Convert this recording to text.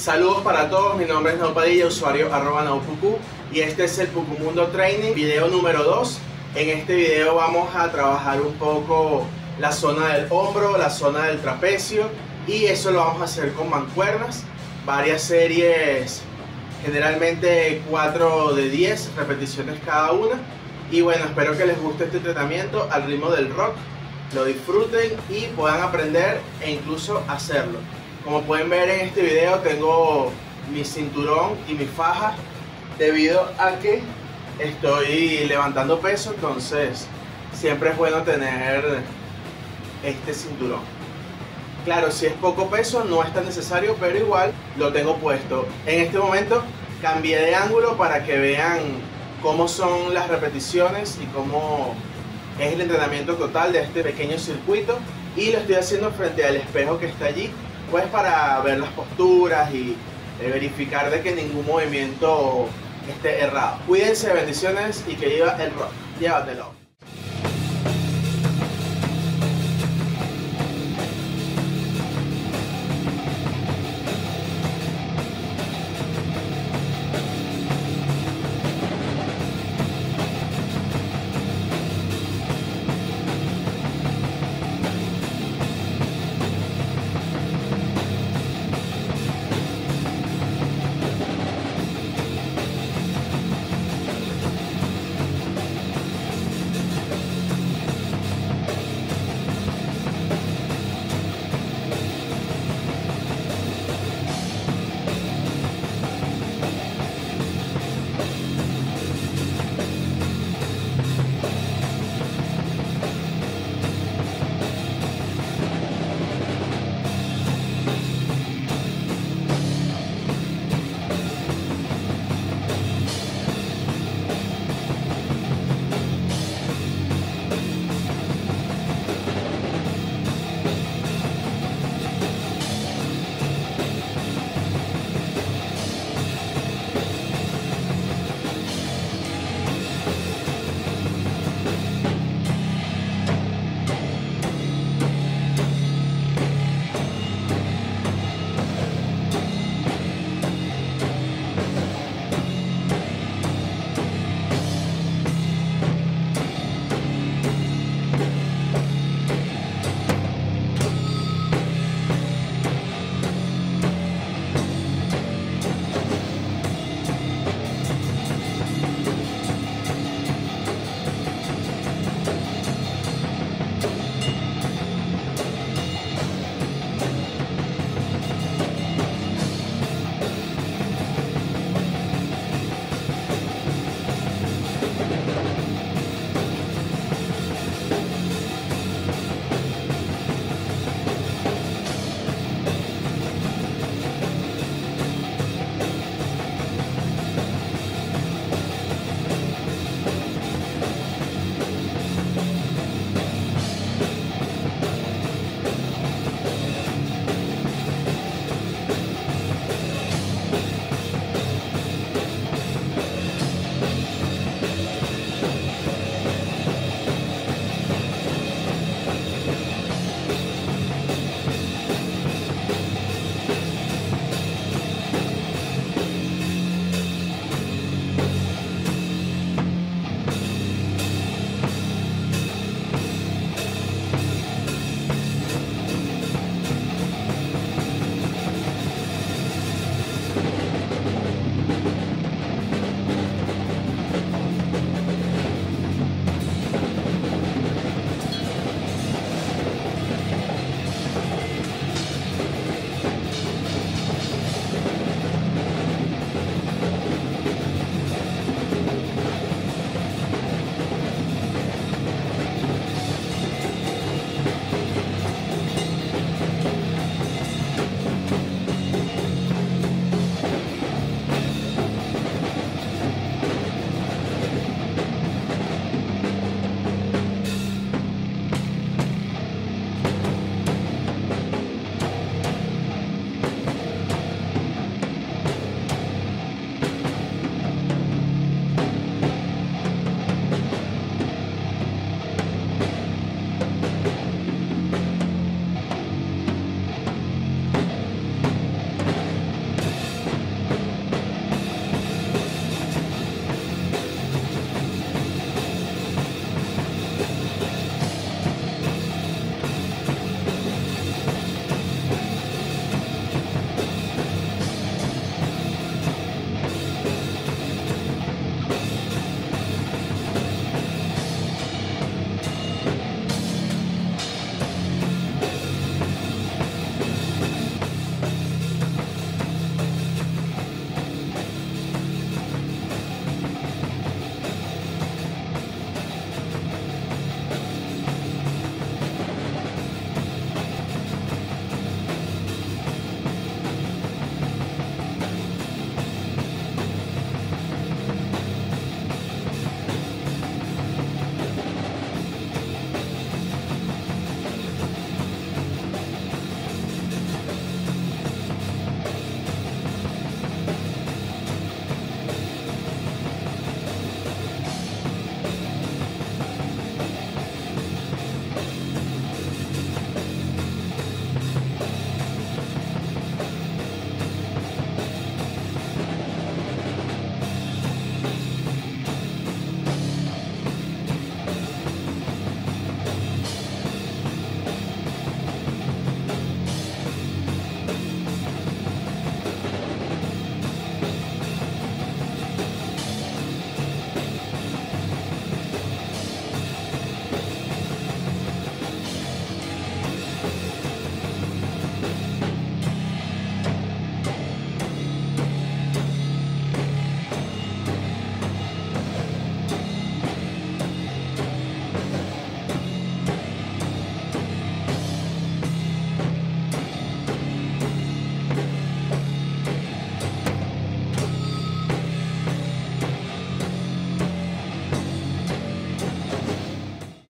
Saludos para todos, mi nombre es Naupadilla, usuario arroba naupucu y este es el Pucumundo Training, video número 2. En este video vamos a trabajar un poco la zona del hombro, la zona del trapecio y eso lo vamos a hacer con mancuernas, varias series, generalmente 4 de 10 repeticiones cada una. Y bueno, espero que les guste este tratamiento al ritmo del rock, lo disfruten y puedan aprender e incluso hacerlo. Como pueden ver en este video tengo mi cinturón y mi faja debido a que estoy levantando peso, entonces siempre es bueno tener este cinturón. Claro, si es poco peso no es tan necesario, pero igual lo tengo puesto. En este momento cambié de ángulo para que vean cómo son las repeticiones y cómo es el entrenamiento total de este pequeño circuito y lo estoy haciendo frente al espejo que está allí pues para ver las posturas y eh, verificar de que ningún movimiento esté errado. Cuídense, bendiciones y que lleva el rock. Llévatelo.